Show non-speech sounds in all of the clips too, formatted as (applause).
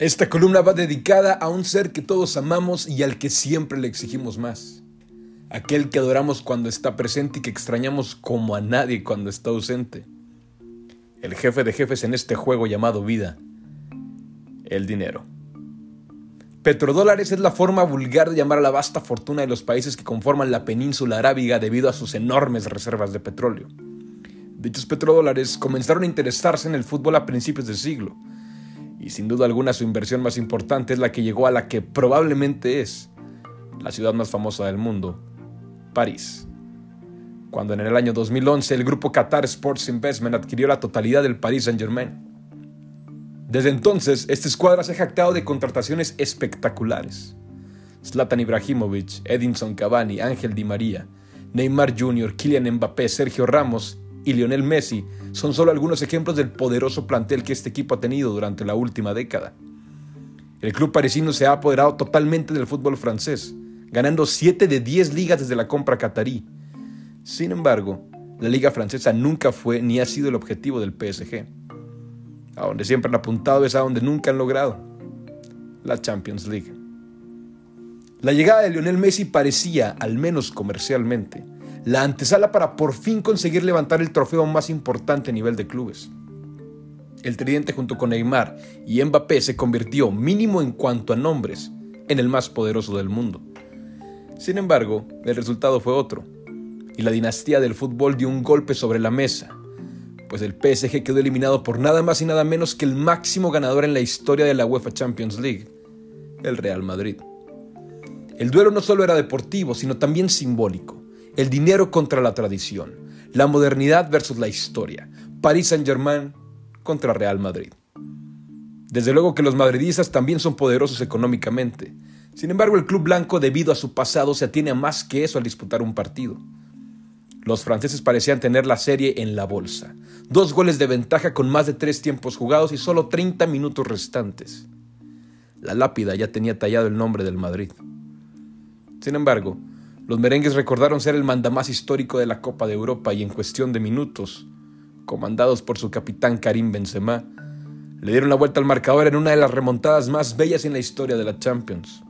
Esta columna va dedicada a un ser que todos amamos y al que siempre le exigimos más. Aquel que adoramos cuando está presente y que extrañamos como a nadie cuando está ausente. El jefe de jefes en este juego llamado vida. El dinero. Petrodólares es la forma vulgar de llamar a la vasta fortuna de los países que conforman la península arábiga debido a sus enormes reservas de petróleo. Dichos petrodólares comenzaron a interesarse en el fútbol a principios del siglo y sin duda alguna su inversión más importante es la que llegó a la que probablemente es la ciudad más famosa del mundo, París. Cuando en el año 2011 el grupo Qatar Sports Investment adquirió la totalidad del Paris Saint-Germain. Desde entonces, esta escuadra se ha jactado de contrataciones espectaculares. Zlatan Ibrahimovic, Edinson Cavani, Ángel Di María, Neymar Jr., Kylian Mbappé, Sergio Ramos y Lionel Messi son solo algunos ejemplos del poderoso plantel que este equipo ha tenido durante la última década. El club parisino se ha apoderado totalmente del fútbol francés, ganando 7 de 10 ligas desde la compra catarí. Sin embargo, la liga francesa nunca fue ni ha sido el objetivo del PSG. A donde siempre han apuntado es a donde nunca han logrado, la Champions League. La llegada de Lionel Messi parecía, al menos comercialmente, la antesala para por fin conseguir levantar el trofeo más importante a nivel de clubes. El tridente junto con Neymar y Mbappé se convirtió, mínimo en cuanto a nombres, en el más poderoso del mundo. Sin embargo, el resultado fue otro, y la dinastía del fútbol dio un golpe sobre la mesa, pues el PSG quedó eliminado por nada más y nada menos que el máximo ganador en la historia de la UEFA Champions League, el Real Madrid. El duelo no solo era deportivo, sino también simbólico el dinero contra la tradición, la modernidad versus la historia, París Saint-Germain contra Real Madrid. Desde luego que los madridistas también son poderosos económicamente. Sin embargo, el club blanco, debido a su pasado, se atiene a más que eso al disputar un partido. Los franceses parecían tener la serie en la bolsa. Dos goles de ventaja con más de tres tiempos jugados y solo 30 minutos restantes. La lápida ya tenía tallado el nombre del Madrid. Sin embargo, los merengues recordaron ser el mandamás histórico de la Copa de Europa y en cuestión de minutos, comandados por su capitán Karim Benzema, le dieron la vuelta al marcador en una de las remontadas más bellas en la historia de la Champions.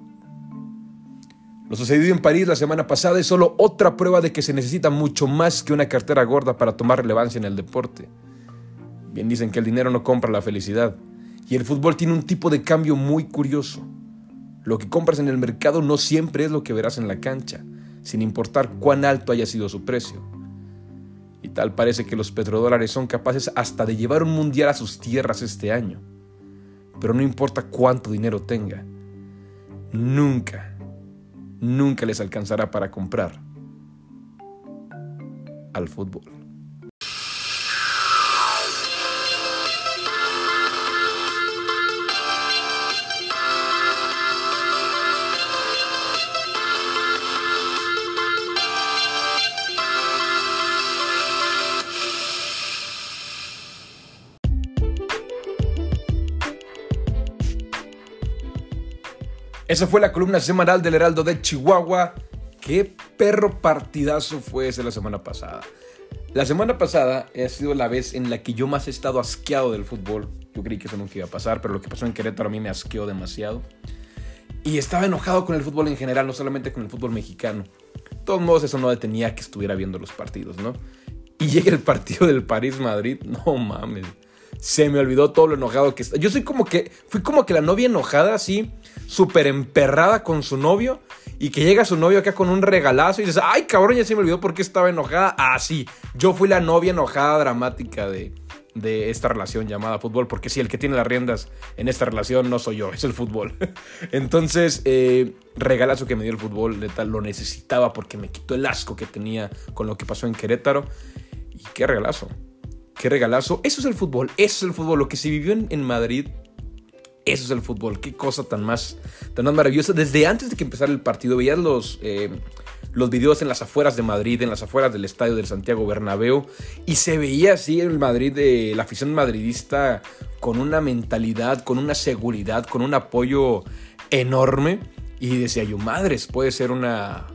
Lo sucedido en París la semana pasada es solo otra prueba de que se necesita mucho más que una cartera gorda para tomar relevancia en el deporte. Bien dicen que el dinero no compra la felicidad, y el fútbol tiene un tipo de cambio muy curioso. Lo que compras en el mercado no siempre es lo que verás en la cancha sin importar cuán alto haya sido su precio. Y tal parece que los petrodólares son capaces hasta de llevar un mundial a sus tierras este año. Pero no importa cuánto dinero tenga, nunca, nunca les alcanzará para comprar al fútbol. Esa fue la columna semanal del Heraldo de Chihuahua. Qué perro partidazo fue ese la semana pasada. La semana pasada ha sido la vez en la que yo más he estado asqueado del fútbol. Yo creí que eso nunca iba a pasar, pero lo que pasó en Querétaro a mí me asqueó demasiado. Y estaba enojado con el fútbol en general, no solamente con el fútbol mexicano. De todos modos, eso no detenía que estuviera viendo los partidos, ¿no? Y llega el partido del París-Madrid, (laughs) no mames se me olvidó todo lo enojado que. Yo soy como que, fui como que la novia enojada, así, súper emperrada con su novio, y que llega su novio acá con un regalazo y dices, ay cabrón, ya se me olvidó por qué estaba enojada. Ah, sí, yo fui la novia enojada dramática de, de esta relación llamada fútbol, porque sí, el que tiene las riendas en esta relación no soy yo, es el fútbol. (laughs) Entonces, eh, regalazo que me dio el fútbol, de tal, lo necesitaba porque me quitó el asco que tenía con lo que pasó en Querétaro. Y qué regalazo. Qué regalazo. Eso es el fútbol. Eso es el fútbol. Lo que se vivió en, Madrid. Eso es el fútbol. Qué cosa tan más, tan más maravillosa. Desde antes de que empezara el partido, veías los, eh, los videos en las afueras de Madrid, en las afueras del estadio del Santiago Bernabéu. Y se veía así el Madrid, de la afición madridista, con una mentalidad, con una seguridad, con un apoyo enorme. Y decía yo, madres, puede ser una,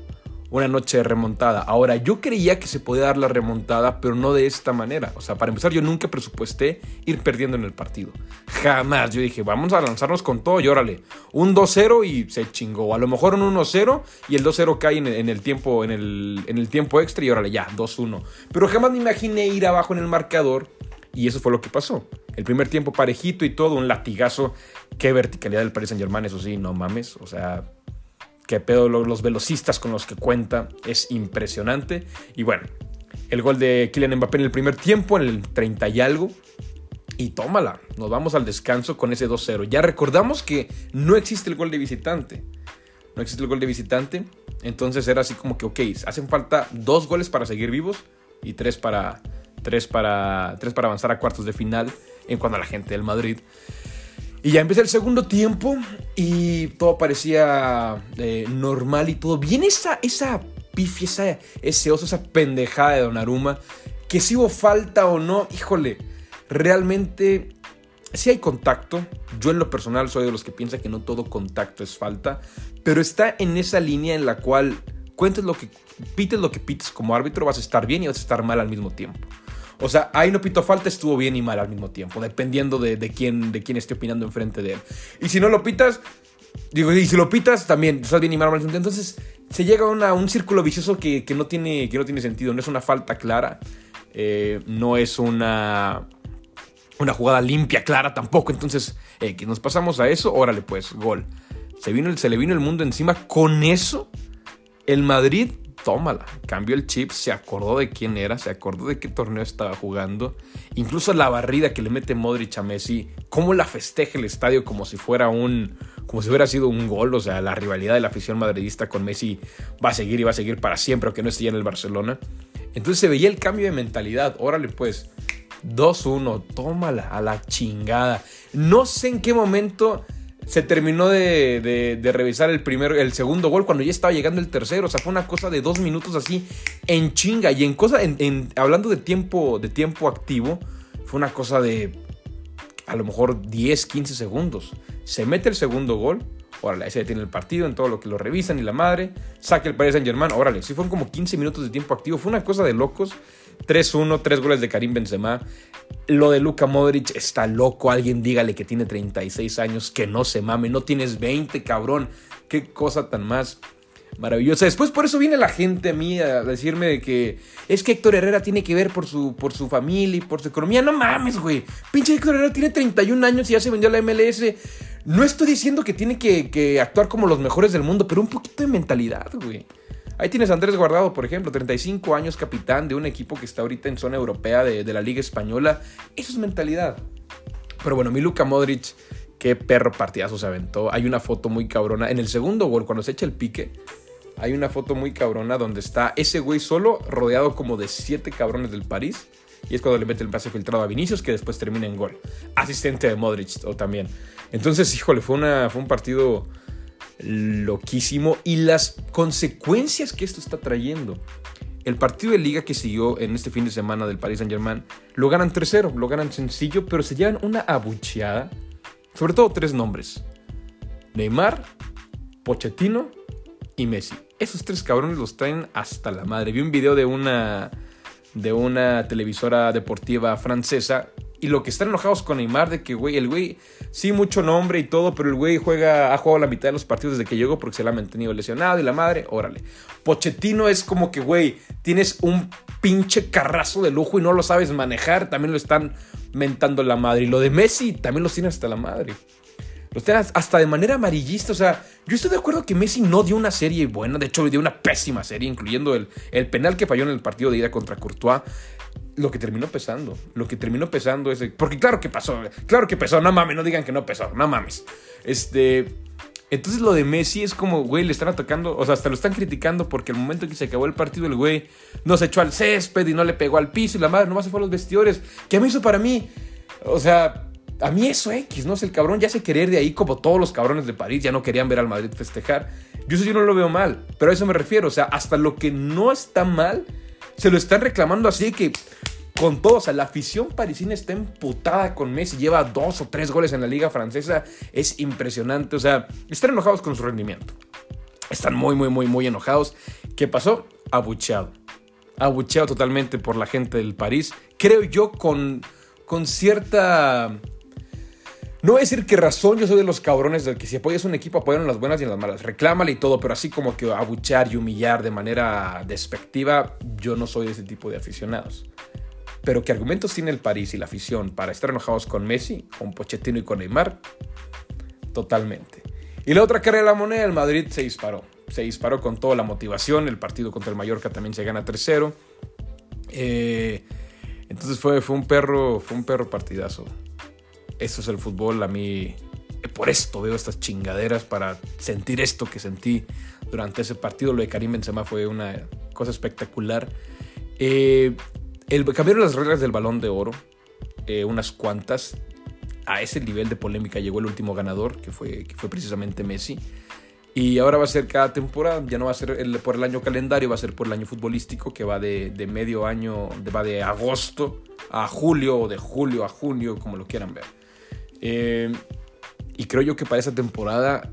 una noche remontada. Ahora, yo creía que se podía dar la remontada, pero no de esta manera. O sea, para empezar, yo nunca presupuesté ir perdiendo en el partido. Jamás. Yo dije, vamos a lanzarnos con todo y órale. Un 2-0 y se chingó. A lo mejor un 1-0 y el 2-0 cae en, el tiempo, en el, en el tiempo extra y órale, ya, 2-1. Pero jamás me imaginé ir abajo en el marcador y eso fue lo que pasó. El primer tiempo parejito y todo, un latigazo. Qué verticalidad del Paris Saint Germain, eso sí, no mames. O sea, qué pedo los velocistas con los que cuenta. Es impresionante. Y bueno, el gol de Kylian Mbappé en el primer tiempo, en el 30 y algo. Y tómala, nos vamos al descanso con ese 2-0. Ya recordamos que no existe el gol de visitante. No existe el gol de visitante. Entonces era así como que, ok, hacen falta dos goles para seguir vivos y tres para, tres para, tres para avanzar a cuartos de final en cuanto a la gente del Madrid. Y ya empecé el segundo tiempo y todo parecía eh, normal y todo. Viene esa, esa esa, ese oso, esa pendejada de Donnarumma. Que si hubo falta o no, híjole, realmente si hay contacto. Yo en lo personal soy de los que piensa que no todo contacto es falta. Pero está en esa línea en la cual cuentes lo que pites lo que pites como árbitro, vas a estar bien y vas a estar mal al mismo tiempo. O sea, ahí no pito falta, estuvo bien y mal al mismo tiempo, dependiendo de, quién, de quién esté opinando enfrente de él. Y si no lo pitas, digo, y si lo pitas, también estás bien y mal al mismo tiempo. Entonces se llega a un círculo vicioso que, no tiene, que no tiene sentido. No es una falta clara, eh, no es una, una jugada limpia, clara tampoco. Entonces, eh, que nos pasamos a eso, órale pues, gol. Se, vino, se le vino el mundo encima. Con eso, el Madrid tómala. Cambió el chip, se acordó de quién era, se acordó de qué torneo estaba jugando. Incluso la barrida que le mete Modric a Messi, cómo la festeja el estadio como si fuera un. como si hubiera sido un gol. O sea, la rivalidad de la afición madridista con Messi va a seguir y va a seguir para siempre, aunque no esté ya en el Barcelona. Entonces se veía el cambio de mentalidad. Órale, pues. 2-1, tómala a la chingada. No sé en qué momento se terminó de, revisar el, el segundo gol cuando ya estaba llegando el tercero. O sea, fue una cosa de dos minutos así en chinga. Y en cosa, en, hablando de tiempo, de tiempo activo, fue una cosa de a lo mejor 10, 15 segundos. Se mete el segundo gol. Órale, ahí se detiene el partido en todo lo que lo revisan y la madre. Saca el Paris Saint Germain. Órale, sí fueron como 15 minutos de tiempo activo. Fue una cosa de locos. 3-1, 3 goles de Karim Benzema. Lo de Luka Modric está loco. Alguien dígale que tiene 36 años, que no se mame. No tienes 20, cabrón. Qué cosa tan más maravillosa. Después por eso viene la gente a mí a decirme que es que Héctor Herrera tiene que ver por su, por su familia y por su economía. No mames, güey. Pinche Héctor Herrera tiene 31 años y ya se vendió a la MLS. No estoy diciendo que tiene que, que actuar como los mejores del mundo, pero un poquito de mentalidad, güey. Ahí tienes a Andrés Guardado, por ejemplo, 35 años capitán de un equipo que está ahorita en zona europea de, la Liga Española. Eso es mentalidad. Pero bueno, mi Luka Modric, qué perro partidazo se aventó. Hay una foto muy cabrona. En el segundo gol, cuando se echa el pique, hay una foto muy cabrona donde está ese güey solo, rodeado como de siete cabrones del París. Y es cuando le mete el pase filtrado a Vinicius, que después termina en gol. Asistente de Modric o también. Entonces, híjole, fue, una, fue un partido loquísimo y las consecuencias que esto está trayendo. El partido de liga que siguió en este fin de semana del Paris Saint Germain lo ganan 3-0, lo ganan sencillo, pero se llevan una abucheada. Sobre todo tres nombres: Neymar, Pochettino y Messi. Esos tres cabrones los traen hasta la madre. Vi un video de una, de una televisora deportiva francesa y lo que están enojados con Neymar de que, güey, el güey, sí, mucho nombre y todo, pero el güey juega, ha jugado la mitad de los partidos desde que llegó porque se le ha mantenido lesionado y la madre, órale. Pochettino es como que, güey, tienes un pinche carrazo de lujo y no lo sabes manejar, también lo están mentando la madre. Y lo de Messi también lo tiene hasta la madre. Los tiene hasta de manera amarillista, o sea, yo estoy de acuerdo que Messi no dio una serie buena, de hecho dio una pésima serie, incluyendo el, el penal que falló en el partido de ida contra Courtois lo que terminó pesando. Lo que terminó pesando es. Porque claro que pasó. Claro que pesó. No mames, no digan que no pesó. No mames. Este. Entonces lo de Messi es como, güey, le están atacando. O sea, hasta lo están criticando porque el momento que se acabó el partido, el güey no se echó al césped y no le pegó al piso y la madre nomás se fue a los vestidores. ¿Qué me hizo para mí? O sea, a mí eso X, ¿no? Es el cabrón ya se querer de ahí como todos los cabrones de París. Ya no querían ver al Madrid festejar. Yo eso yo no lo veo mal. Pero a eso me refiero. O sea, hasta lo que no está mal se lo están reclamando así que con todo, o sea, la afición parisina está emputada con Messi, lleva dos o tres goles en la liga francesa, es impresionante, o sea, están enojados con su rendimiento. Están muy, muy, muy, muy enojados. ¿Qué pasó? Abucheado. Abucheado totalmente por la gente del París. Creo yo con, con cierta... No voy a decir que razón, yo soy de los cabrones de que si apoyas un equipo apoyan en las buenas y en las malas. Reclámale y todo, pero así como que abuchear y humillar de manera despectiva, yo no soy de ese tipo de aficionados. Pero ¿qué argumentos tiene el París y la afición para estar enojados con Messi, con Pochettino y con Neymar? Totalmente. Y la otra cara de la moneda, el Madrid se disparó. Se disparó con toda la motivación. El partido contra el Mallorca también se gana 3-0. Eh, entonces fue, un perro, fue un perro partidazo. Eso es el fútbol. A mí, por esto veo estas chingaderas para sentir esto que sentí durante ese partido. Lo de Karim Benzema fue una cosa espectacular. Eh, el, cambiaron las reglas del balón de oro, eh, unas cuantas. A ese nivel de polémica llegó el último ganador, que fue, que fue precisamente Messi. Y ahora va a ser cada temporada, ya no va a ser por el año calendario, va a ser por el año futbolístico, que va de, medio año, va de agosto a julio o de julio a junio, como lo quieran ver. Eh, y creo yo que para esa temporada,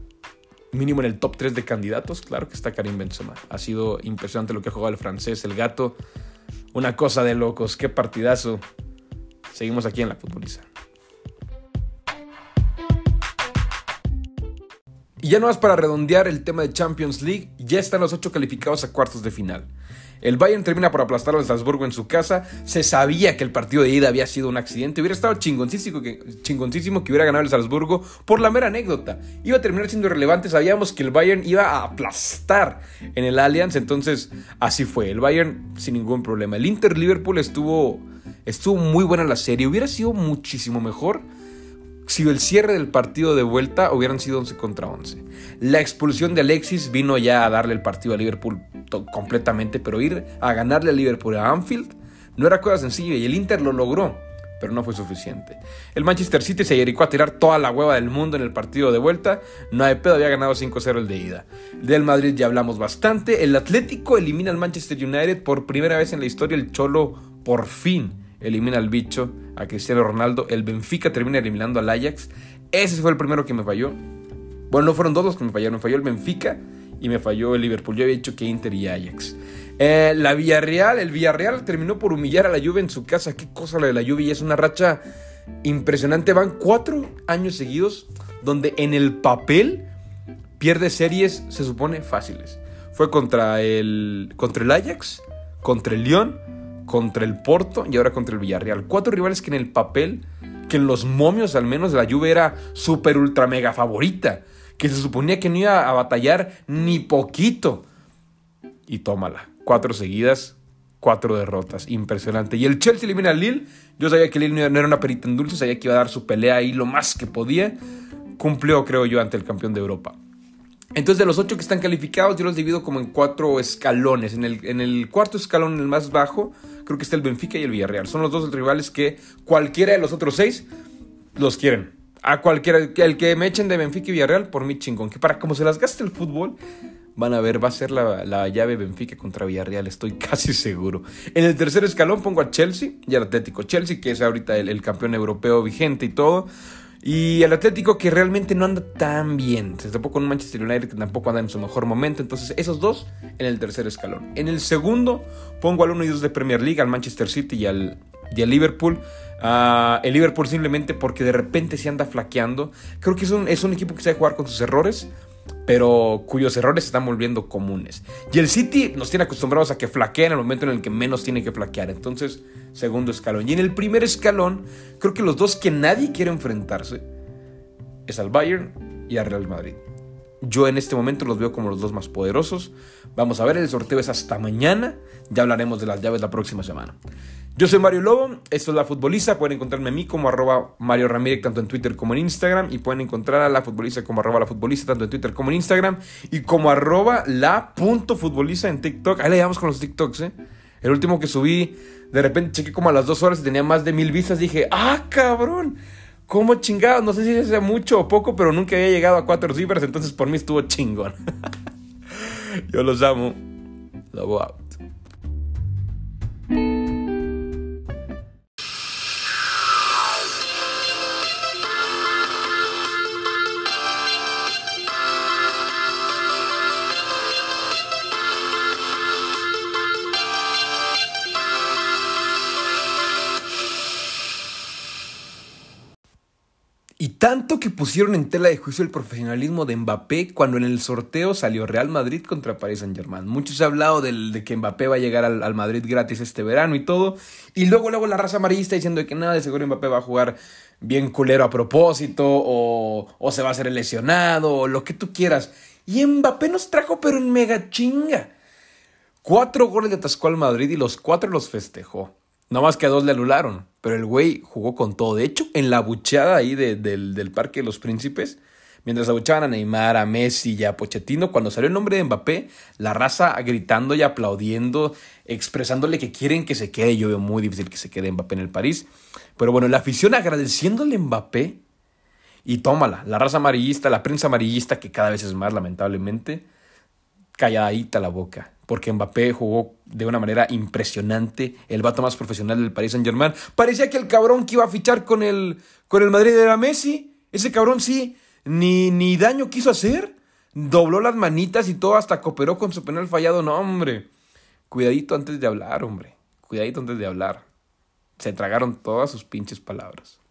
mínimo en el top 3 de candidatos, claro que está Karim Benzema. Ha sido impresionante lo que ha jugado el francés, el gato. Una cosa de locos, qué partidazo. Seguimos aquí en la futboliza. Y ya no más para redondear el tema de Champions League, ya están los ocho calificados a cuartos de final. El Bayern termina por aplastar al Salzburgo en su casa. Se sabía que el partido de ida había sido un accidente. Hubiera estado chingoncísimo que, chingoncísimo que hubiera ganado el Salzburgo por la mera anécdota. Iba a terminar siendo irrelevante. Sabíamos que el Bayern iba a aplastar en el Allianz. Entonces, así fue. El Bayern sin ningún problema. El Inter Liverpool estuvo, estuvo muy buena la serie. Hubiera sido muchísimo mejor si el cierre del partido de vuelta hubieran sido 11 contra 11. La expulsión de Alexis vino ya a darle el partido a Liverpool completamente, pero ir a ganarle a Liverpool a Anfield no era cosa sencilla y el Inter lo logró, pero no fue suficiente. El Manchester City se dedicó a tirar toda la hueva del mundo en el partido de vuelta, no hay pedo, había ganado 5-0 el de ida. Del Madrid ya hablamos bastante, el Atlético elimina al Manchester United por primera vez en la historia, el Cholo por fin elimina al bicho, a Cristiano Ronaldo. El Benfica termina eliminando al Ajax. Ese fue el primero que me falló. Bueno, no fueron dos los que me fallaron. Me falló el Benfica y me falló el Liverpool. Yo había dicho que Inter y Ajax. Eh, la Villarreal, el Villarreal terminó por humillar a la Juve en su casa. Qué cosa la de la Juve y es una racha impresionante. Van cuatro años seguidos donde en el papel pierde series, se supone, fáciles. Fue contra el, contra el Ajax, contra el Lyon contra el Porto y ahora contra el Villarreal. Cuatro rivales que en el papel, que en los momios al menos la Juve era súper ultra mega favorita, que se suponía que no iba a batallar ni poquito. Y tómala, cuatro seguidas, cuatro derrotas, impresionante. Y el Chelsea elimina al Lille, yo sabía que Lille no era una perita en dulce, sabía que iba a dar su pelea ahí lo más que podía. Cumplió, creo yo, ante el campeón de Europa. Entonces, de los ocho que están calificados, yo los divido como en cuatro escalones. En el, cuarto escalón, el más bajo, creo que está el Benfica y el Villarreal. Son los dos rivales que cualquiera de los otros seis los quieren. A cualquiera, el que me echen de Benfica y Villarreal, por mí chingón. Que para como se las gaste el fútbol, van a ver, va a ser la, llave Benfica contra Villarreal, estoy (laughs) casi seguro. En el tercer escalón pongo a Chelsea y al Atlético. Chelsea, que es ahorita el campeón europeo vigente y todo. Y el Atlético que realmente no anda tan bien. Tampoco un Manchester United que tampoco anda en su mejor momento. Entonces, esos dos en el tercer escalón. En el segundo, pongo al 1 y 2 de Premier League, al Manchester City y al, Liverpool. Uh, el Liverpool simplemente porque de repente se anda flaqueando. Creo que es un, es un equipo que sabe jugar con sus errores pero cuyos errores se están volviendo comunes. Y el City nos tiene acostumbrados a que flaquea en el momento en el que menos tiene que flaquear. Entonces, segundo escalón. Y en el primer escalón, creo que los dos que nadie quiere enfrentarse es al Bayern y al Real Madrid. Yo en este momento los veo como los dos más poderosos. Vamos a ver, el sorteo es hasta mañana. Ya hablaremos de las llaves la próxima semana. Yo soy Mario Lobo, esto es La Futbolista, pueden encontrarme a mí como arroba Mario Ramírez tanto en Twitter como en Instagram y pueden encontrar a La Futbolista como arroba La Futbolista tanto en Twitter como en Instagram y como arroba la punto futbolista en TikTok. Ahí le llevamos con los TikToks, ¿eh? El último que subí, de repente chequé como a las dos horas y tenía más de mil vistas. Dije, ¡ah, cabrón! ¿Cómo chingado? No sé si sea mucho o poco, pero nunca había llegado a cuatro cifras, entonces por mí estuvo chingón. (laughs) Yo los amo. Lobo out. Tanto que pusieron en tela de juicio el profesionalismo de Mbappé cuando en el sorteo salió Real Madrid contra Paris Saint Germain. Muchos han hablado del, de que Mbappé va a llegar al, Madrid gratis este verano y todo. Y luego, luego la raza amarillista diciendo que nada, de seguro Mbappé va a jugar bien culero a propósito, o, o se va a hacer lesionado, o lo que tú quieras. Y Mbappé nos trajo, pero en mega chinga. Cuatro goles le atascó al Madrid y los cuatro los festejó. No más que a dos le anularon, pero el güey jugó con todo. De hecho, en la bucheada ahí del, Parque de los Príncipes, mientras abuchaban a Neymar, a Messi y a Pochettino, cuando salió el nombre de Mbappé, la raza gritando y aplaudiendo, expresándole que quieren que se quede. Yo veo muy difícil que se quede Mbappé en el París. Pero bueno, la afición agradeciéndole a Mbappé. Y tómala, la raza amarillista, la prensa amarillista, que cada vez es más, lamentablemente, calladita la boca porque Mbappé jugó de una manera impresionante, el vato más profesional del Paris Saint Germain. Parecía que el cabrón que iba a fichar con el, con el Madrid era Messi. Ese cabrón sí, ni, ni daño quiso hacer. Dobló las manitas y todo, hasta cooperó con su penal fallado. No, hombre. Cuidadito antes de hablar, hombre. Cuidadito antes de hablar. Se tragaron todas sus pinches palabras.